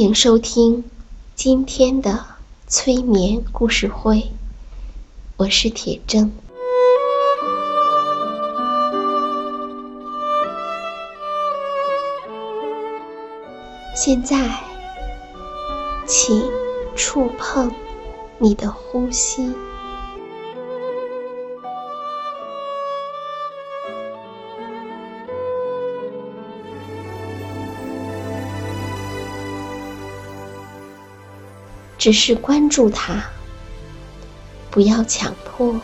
欢迎收听今天的催眠故事会，我是铁铮。现在，请触碰你的呼吸。只是关注它，不要强迫，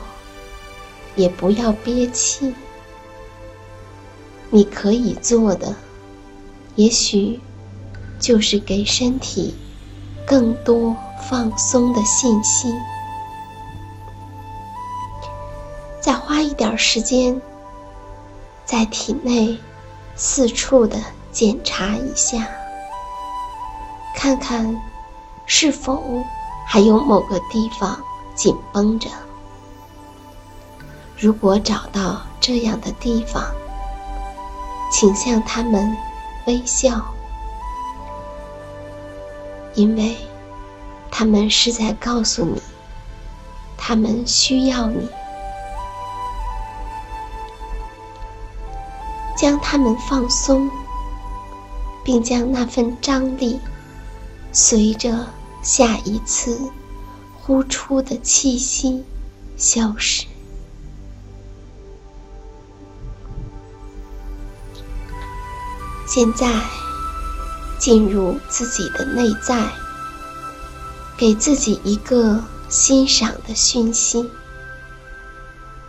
也不要憋气。你可以做的，也许就是给身体更多放松的信息。再花一点时间，在体内四处的检查一下，看看。是否还有某个地方紧绷着？如果找到这样的地方，请向他们微笑，因为他们是在告诉你，他们需要你。将它们放松，并将那份张力随着。下一次呼出的气息消失。现在进入自己的内在，给自己一个欣赏的讯息，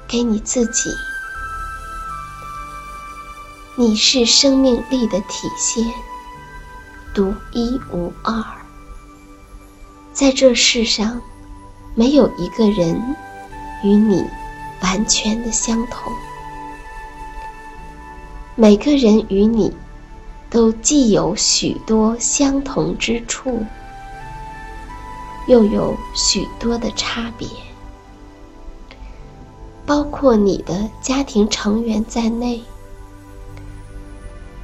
给你自己：你是生命力的体现，独一无二。在这世上，没有一个人与你完全的相同。每个人与你都既有许多相同之处，又有许多的差别，包括你的家庭成员在内。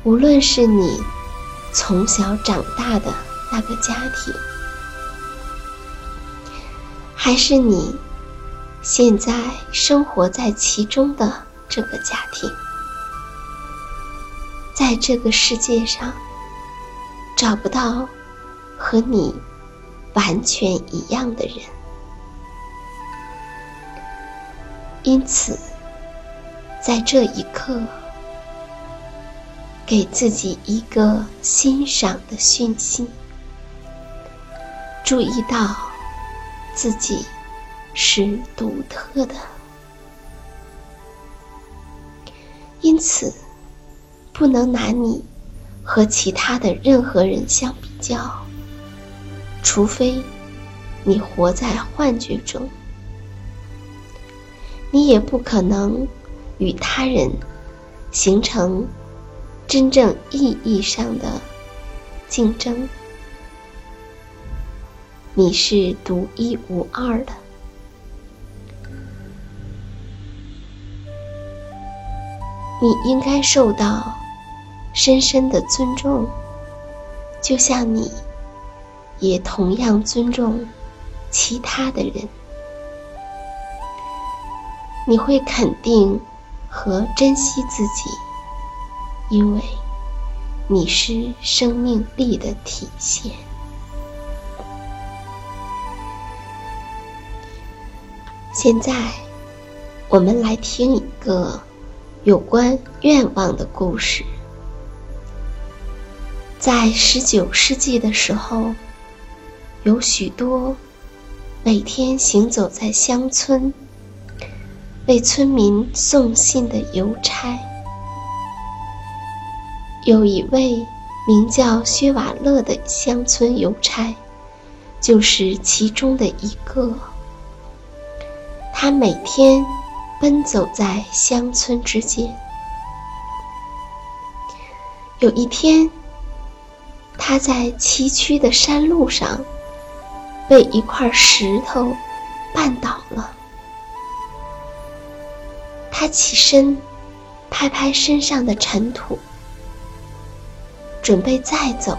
无论是你从小长大的那个家庭。还是你现在生活在其中的这个家庭，在这个世界上找不到和你完全一样的人，因此在这一刻，给自己一个欣赏的讯息，注意到。自己是独特的，因此不能拿你和其他的任何人相比较，除非你活在幻觉中，你也不可能与他人形成真正意义上的竞争。你是独一无二的，你应该受到深深的尊重，就像你也同样尊重其他的人。你会肯定和珍惜自己，因为你是生命力的体现。现在，我们来听一个有关愿望的故事。在十九世纪的时候，有许多每天行走在乡村。为村民送信的邮差，有一位名叫薛瓦勒的乡村邮差，就是其中的一个。他每天奔走在乡村之间。有一天，他在崎岖的山路上被一块石头绊倒了。他起身，拍拍身上的尘土，准备再走。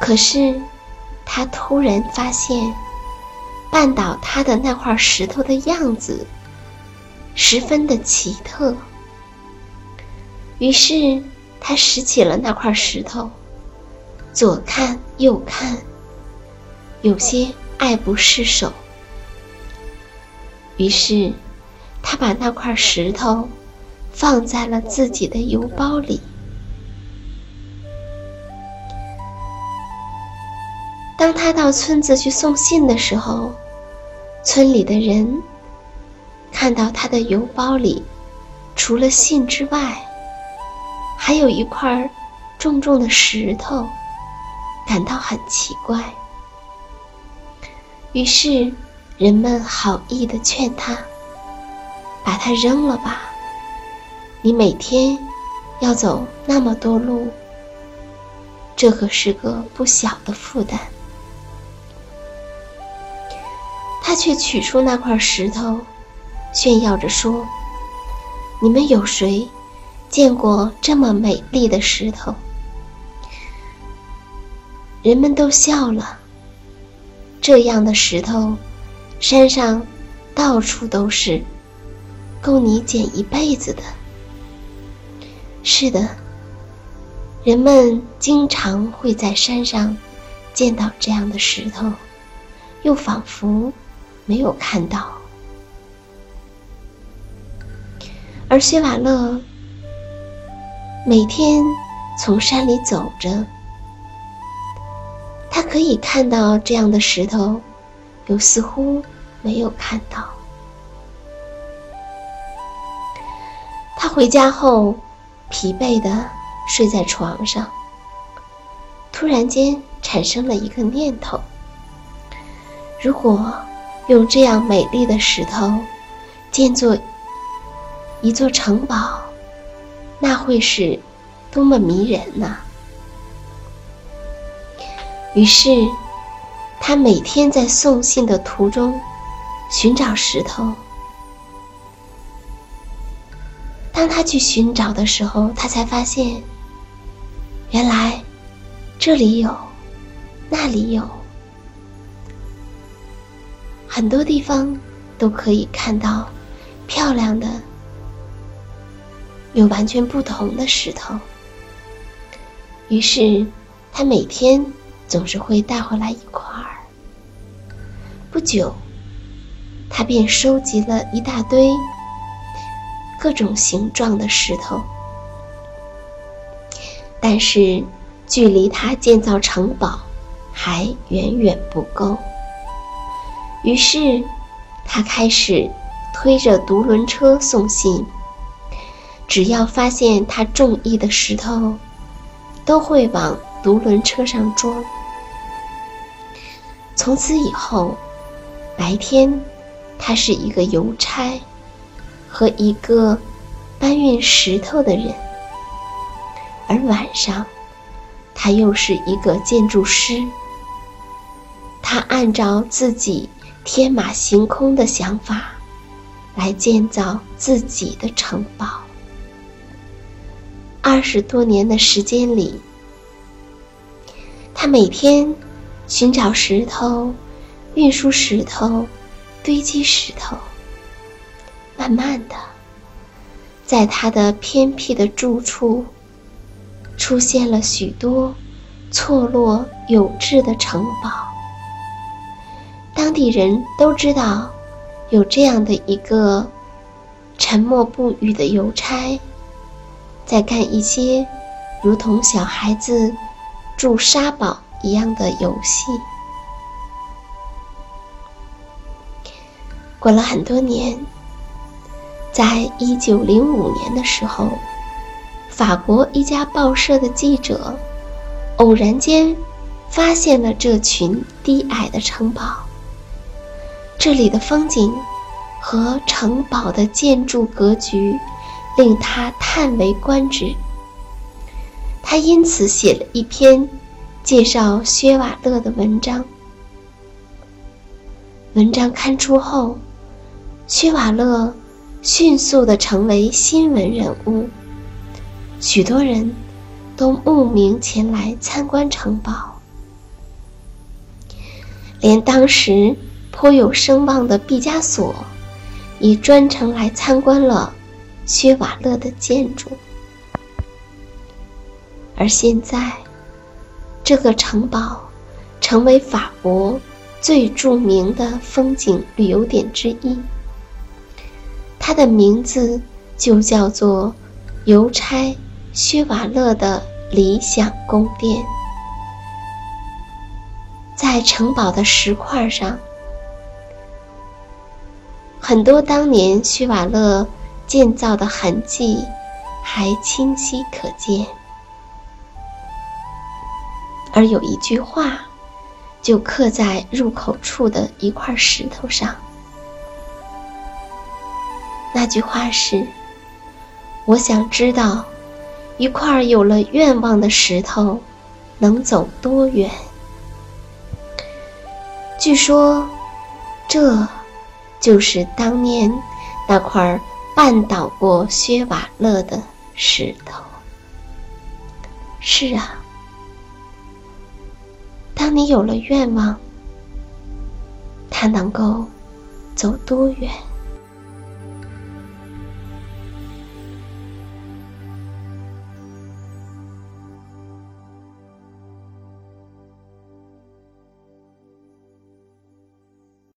可是，他突然发现，绊倒他的那块石头的样子十分的奇特。于是，他拾起了那块石头，左看右看，有些爱不释手。于是。他把那块石头放在了自己的邮包里。当他到村子去送信的时候，村里的人看到他的邮包里除了信之外，还有一块重重的石头，感到很奇怪。于是人们好意的劝他。把它扔了吧！你每天要走那么多路，这可是个不小的负担。却取出那块石头，炫耀着说：“你们有谁见过这么美丽的石头？”人们都笑了。这样的石头，山上到处都是。够你捡一辈子的。是的，人们经常会在山上见到这样的石头，又仿佛没有看到。而薛瓦勒每天从山里走着，他可以看到这样的石头，又似乎没有看到。他回家后，疲惫的睡在床上。突然间产生了一个念头：如果用这样美丽的石头建作一座城堡，那会是多么迷人呐！于是，他每天在送信的途中寻找石头。当他去寻找的时候，他才发现，原来这里有，那里有，很多地方都可以看到漂亮的、有完全不同的石头。于是，他每天总是会带回来一块儿。不久，他便收集了一大堆。各种形状的石头，但是距离他建造城堡还远远不够。于是，他开始推着独轮车送信。只要发现他中意的石头，都会往独轮车上装。从此以后，白天他是一个邮差。和一个搬运石头的人，而晚上，他又是一个建筑师。他按照自己天马行空的想法，来建造自己的城堡。二十多年的时间里，他每天寻找石头，运输石头，堆积石头。慢慢的，在他的偏僻的住处，出现了许多错落有致的城堡。当地人都知道，有这样的一个沉默不语的邮差，在干一些如同小孩子筑沙堡一样的游戏。过了很多年，在一九零五年的时候，法国一家报社的记者偶然间发现了这群低矮的城堡。这里的风景和城堡的建筑格局令他叹为观止。他因此写了一篇介绍薛瓦勒的文章。文章刊出后，薛瓦勒迅速的成为新闻人物，许多人都慕名前来参观城堡，连当时。颇有声望的毕加索，也专程来参观了薛瓦勒的建筑。而现在，这个城堡成为法国最著名的风景旅游点之一。它的名字就叫做邮差薛瓦勒的理想宫殿。在城堡的石块上。很多当年虚瓦勒建造的痕迹还清晰可见，而有一句话就刻在入口处的一块石头上。那句话是：“我想知道，一块有了愿望的石头能走多远。”据说，这。就是当年那块绊倒过薛瓦勒的石头。是啊，当你有了愿望，它能够走多远？